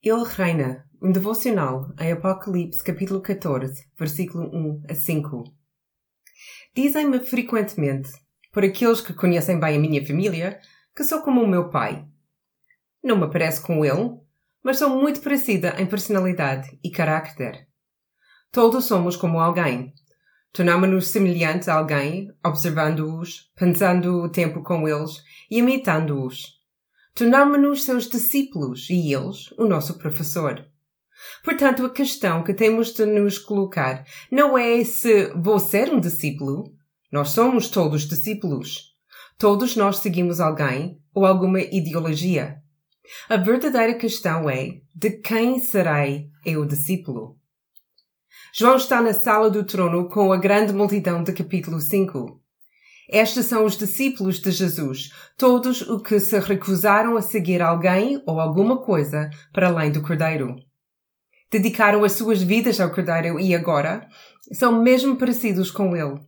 Ele reina, um devocional em Apocalipse capítulo 14, versículo 1 a 5. Dizem-me frequentemente, por aqueles que conhecem bem a minha família, que sou como o meu pai. Não me pareço com ele, mas sou muito parecida em personalidade e carácter. Todos somos como alguém. Tornamos-nos semelhantes a alguém, observando-os, pensando o tempo com eles e imitando-os tornámo-nos seus discípulos e eles o nosso professor. Portanto, a questão que temos de nos colocar não é se vou ser um discípulo. Nós somos todos discípulos. Todos nós seguimos alguém ou alguma ideologia. A verdadeira questão é de quem serei eu discípulo? João está na sala do trono com a grande multidão de capítulo 5. Estes são os discípulos de Jesus, todos os que se recusaram a seguir alguém ou alguma coisa para além do Cordeiro. Dedicaram as suas vidas ao Cordeiro e agora são mesmo parecidos com ele.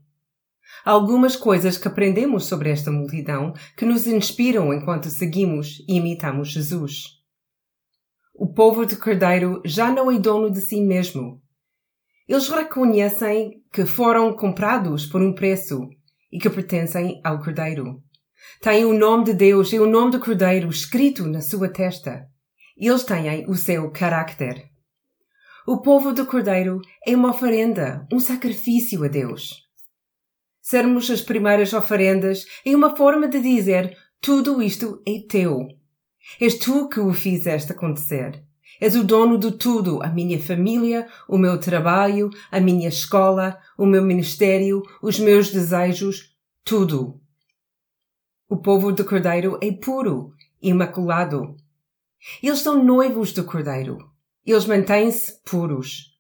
algumas coisas que aprendemos sobre esta multidão que nos inspiram enquanto seguimos e imitamos Jesus. O povo de Cordeiro já não é dono de si mesmo. Eles reconhecem que foram comprados por um preço e que pertencem ao Cordeiro. Têm o nome de Deus e o nome do Cordeiro escrito na sua testa. Eles têm o seu carácter. O povo do Cordeiro é uma oferenda, um sacrifício a Deus. Sermos as primeiras oferendas é uma forma de dizer tudo isto é teu. És tu que o fizeste acontecer. És o dono de tudo, a minha família, o meu trabalho, a minha escola, o meu ministério, os meus desejos, tudo. O povo do Cordeiro é puro, imaculado. Eles são noivos do Cordeiro. Eles mantêm-se puros.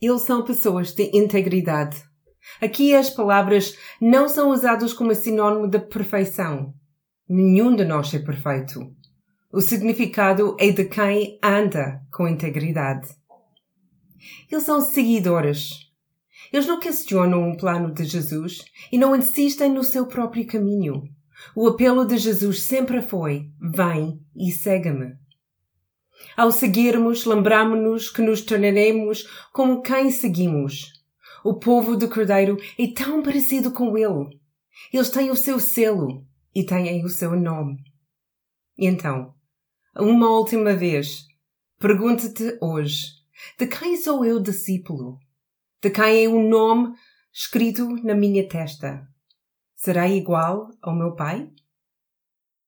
Eles são pessoas de integridade. Aqui as palavras não são usadas como sinônimo de perfeição. Nenhum de nós é perfeito. O significado é de quem anda com integridade. Eles são seguidores. Eles não questionam o plano de Jesus e não insistem no seu próprio caminho. O apelo de Jesus sempre foi: vem e segue-me. Ao seguirmos, lembramos-nos que nos tornaremos como quem seguimos. O povo do Cordeiro é tão parecido com ele. Eles têm o seu selo e têm o seu nome. Então, uma última vez, pergunta-te hoje: de quem sou eu discípulo? De quem é o nome escrito na minha testa? Será igual ao meu pai?